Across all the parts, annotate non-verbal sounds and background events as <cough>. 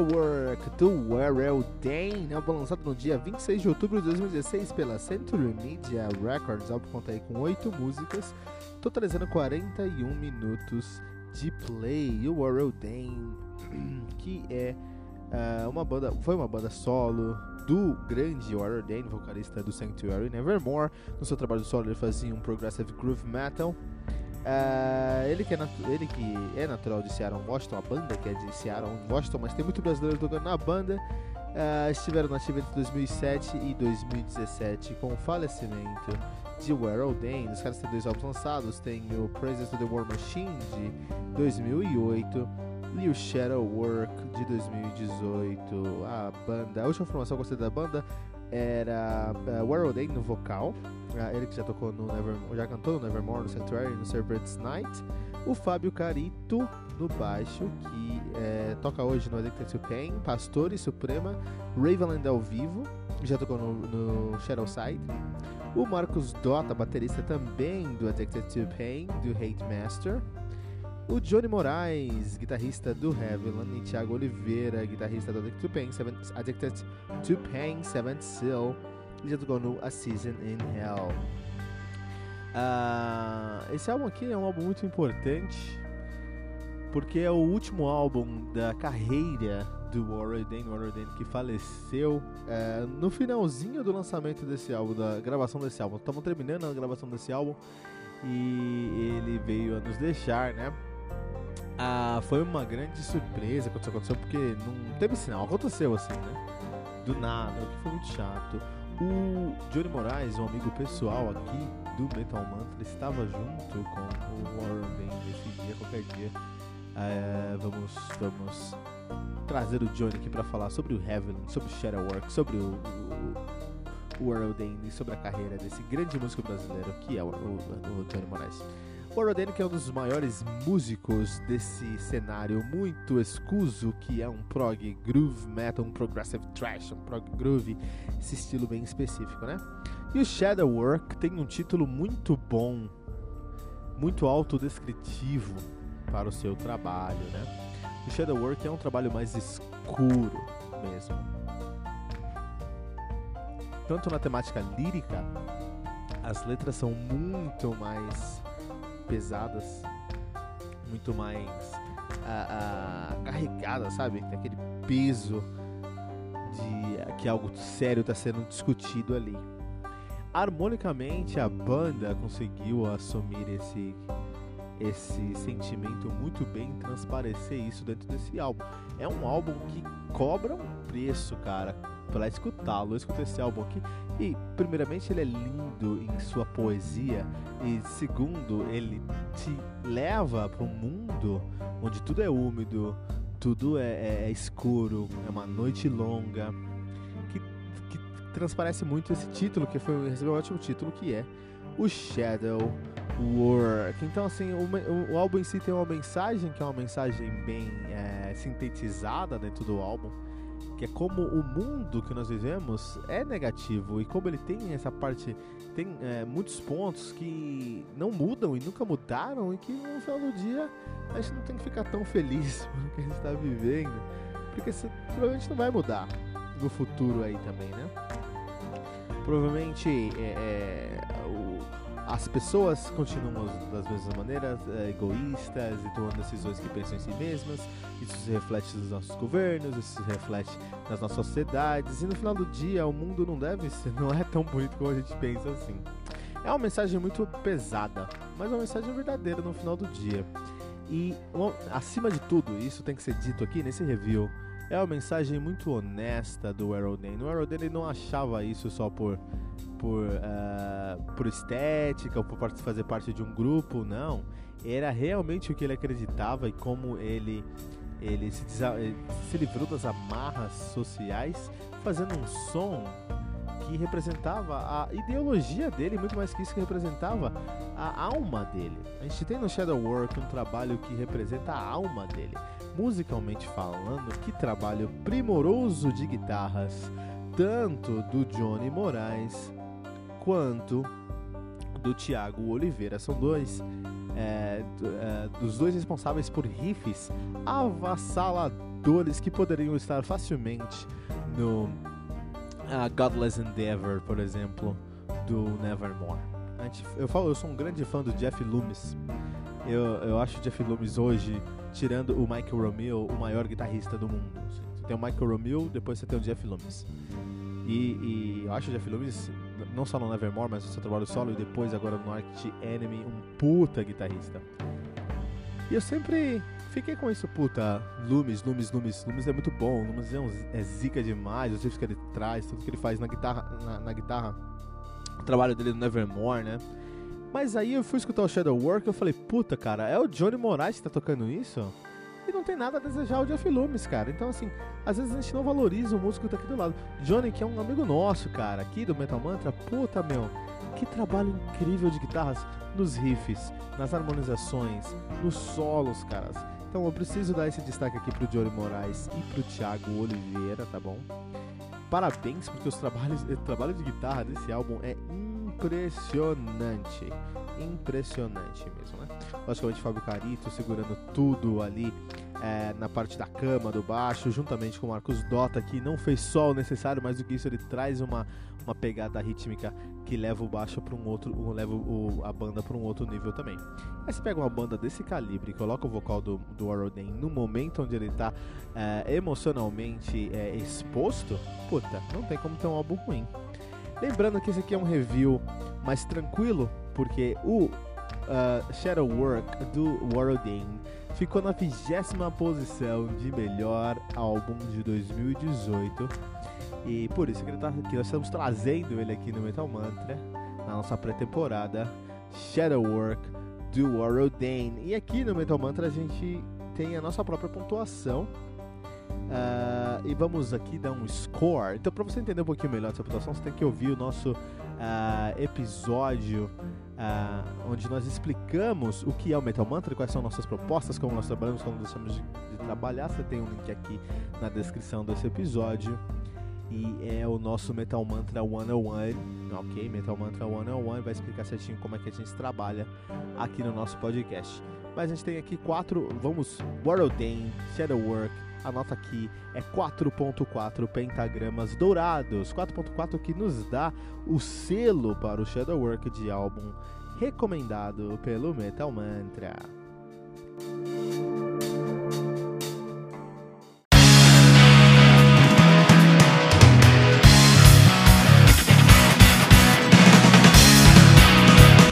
Shadowwork do Warrell Dane, álbum lançado no dia 26 de outubro de 2016 pela Century Media Records. O álbum conta aí com 8 músicas, totalizando 41 minutos de play. E o Warrell Dane, <clears throat> que é uh, uma banda, foi uma banda solo do grande Warrell Dane, vocalista do Sanctuary Nevermore. No seu trabalho solo ele fazia um progressive groove metal. Uh, ele, que é ele que é natural de Seattle, Washington, a banda que é de Seattle, Washington, mas tem muito brasileiro tocando na banda. Uh, estiveram na ativa entre 2007 e 2017 com o falecimento de Warrell Dane. Os caras têm dois álbuns lançados: tem o Praises to the War Machine de 2008 e o Shadow Work de 2018. A banda, a última formação que eu gostei da banda era uh, Warrell Dane no vocal, uh, ele que já tocou no Nevermore, já cantou no Nevermore, no Sanctuary, no Serpent's Night. O Fábio Carito no baixo, que é, toca hoje no Addicted to Pain, e Suprema, Ravenland ao vivo, já tocou no, no Shadowside. O Marcos Dota, baterista também do Addicted to Pain, do Hate Master. O Johnny Moraes, guitarrista do Heavyland, e Thiago Oliveira, guitarrista do Addicted to Pain, Addicted to Pain, Seventh Seal, e já tocou no A Season in Hell. Uh, esse álbum aqui é um álbum muito importante, porque é o último álbum da carreira do Warren Dane, Warren que faleceu uh, no finalzinho do lançamento desse álbum, da gravação desse álbum. Estamos terminando a gravação desse álbum e ele veio a nos deixar, né? Ah, foi uma grande surpresa quando isso aconteceu, porque não teve sinal, aconteceu assim, né? Do nada, o que foi muito chato. O Johnny Moraes, um amigo pessoal aqui do Metal Mantra, estava junto com o Warren Bane nesse dia, qualquer dia. É, vamos, vamos trazer o Johnny aqui para falar sobre o Heavenly, sobre o Shadowwork, sobre o, o, o Warren sobre a carreira desse grande músico brasileiro que é o, o, o Johnny Moraes. O Rodane, que é um dos maiores músicos desse cenário muito escuso, que é um prog groove metal, um progressive thrash, um prog groove, esse estilo bem específico, né? E o Shadowwork tem um título muito bom, muito autodescritivo para o seu trabalho, né? O Shadowwork é um trabalho mais escuro mesmo. Tanto na temática lírica, as letras são muito mais pesadas, muito mais carregadas, sabe? Tem aquele peso de que algo sério está sendo discutido ali. Harmonicamente, a banda conseguiu assumir esse esse sentimento muito bem, transparecer isso dentro desse álbum. É um álbum que cobra um preço, cara para escutá-lo. Eu esse álbum aqui e, primeiramente, ele é lindo em sua poesia e, segundo, ele te leva para um mundo onde tudo é úmido, tudo é, é, é escuro, é uma noite longa, que, que transparece muito esse título que foi recebeu um ótimo título que é o Shadow Work. Então, assim, o, o, o, álbum em si tem uma mensagem que é uma mensagem bem é, sintetizada dentro do álbum que é como o mundo que nós vivemos é negativo e como ele tem essa parte, tem é, muitos pontos que não mudam e nunca mudaram e que no final do dia a gente não tem que ficar tão feliz <laughs> pelo que a gente está vivendo, porque isso provavelmente não vai mudar no futuro aí também, né? Provavelmente é, é, o, as pessoas continuam das mesmas maneiras, é, egoístas e tomando decisões que pensam em si mesmas. Isso se reflete nos nossos governos, isso se reflete nas nossas sociedades. E no final do dia, o mundo não deve ser, <laughs> não é tão bonito como a gente pensa assim. É uma mensagem muito pesada, mas é uma mensagem verdadeira no final do dia. E acima de tudo, isso tem que ser dito aqui nesse review. É uma mensagem muito honesta do Aerodane. O Aerodane não achava isso só por por, uh, por estética ou por fazer parte de um grupo, não. Era realmente o que ele acreditava e como ele, ele se, se livrou das amarras sociais fazendo um som que representava a ideologia dele, muito mais que isso que representava a alma dele. A gente tem no Shadow Work um trabalho que representa a alma dele. Musicalmente falando, que trabalho primoroso de guitarras, tanto do Johnny Moraes quanto do Thiago Oliveira. São dois é, é, dos dois responsáveis por riffs avassaladores que poderiam estar facilmente no uh, Godless Endeavor, por exemplo, do Nevermore. Eu falo, eu sou um grande fã do Jeff Loomis. Eu, eu acho o Jeff Loomis hoje, tirando o Michael Romeo, o maior guitarrista do mundo. Você tem o Michael Romeo, depois você tem o Jeff Loomis. E, e eu acho o Jeff Loomis não só no Nevermore, mas no seu trabalho solo e depois agora no Arctic Enemy, um puta guitarrista. E eu sempre fiquei com isso, puta, Loomis, Loomis, Loomis, Loomis é muito bom, Loomis é, um, é zica demais, os riffs que ele traz, tudo que ele faz na guitarra, na, na guitarra, o trabalho dele no Nevermore, né? Mas aí eu fui escutar o Shadow Work e eu falei, puta, cara, é o Johnny Moraes que tá tocando isso? E não tem nada a desejar o Jeff Loomis, cara. Então, assim, às vezes a gente não valoriza o músico que tá aqui do lado. Johnny, que é um amigo nosso, cara, aqui do Metal Mantra, puta, meu, que trabalho incrível de guitarras nos riffs, nas harmonizações, nos solos, caras. Então eu preciso dar esse destaque aqui pro Johnny Moraes e pro Thiago Oliveira, tá bom? Parabéns, porque os trabalhos, o trabalho de guitarra desse álbum é impressionante. Impressionante mesmo, né? Logicamente, Fábio Carito segurando tudo ali é, na parte da cama, do baixo, juntamente com o Marcos Dota, que não fez só o necessário, mas do que isso ele traz uma, uma pegada rítmica que leva o baixo para um outro, leva o, a banda para um outro nível também. Aí você pega uma banda desse calibre, coloca o vocal do, do Aroden no momento onde ele está é, emocionalmente é, exposto, puta, não tem como ter um álbum ruim. Lembrando que esse aqui é um review mais tranquilo, porque o uh, Shadow Work do Warrodin ficou na vigésima posição de melhor álbum de 2018. E por isso que, tá, nós estamos trazendo ele aqui no Metal Mantra, na nossa pré-temporada, Shadow Work do Warrodin. E aqui no Metal Mantra a gente tem a nossa própria pontuação. Uh, e vamos aqui dar um score. Então, para você entender um pouquinho melhor essa pontuação, você tem que ouvir o nosso uh, episódio uh, onde nós explicamos o que é o Metal Mantra, quais são nossas propostas, como nós trabalhamos, como deixamos de, de trabalhar. Você tem um link aqui na descrição desse episódio. E é o nosso Metal Mantra 101, ok? Metal Mantra 101 vai explicar certinho como é que a gente trabalha aqui no nosso podcast. Mas a gente tem aqui quatro, vamos, World Shadow Work, a nota aqui é 4.4 pentagramas dourados. 4.4 que nos dá o selo para o Shadowwork de álbum recomendado pelo Metal Mantra.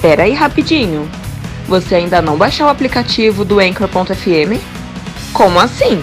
Pera aí rapidinho. Você ainda não baixou o aplicativo do Anchor.fm? Como assim?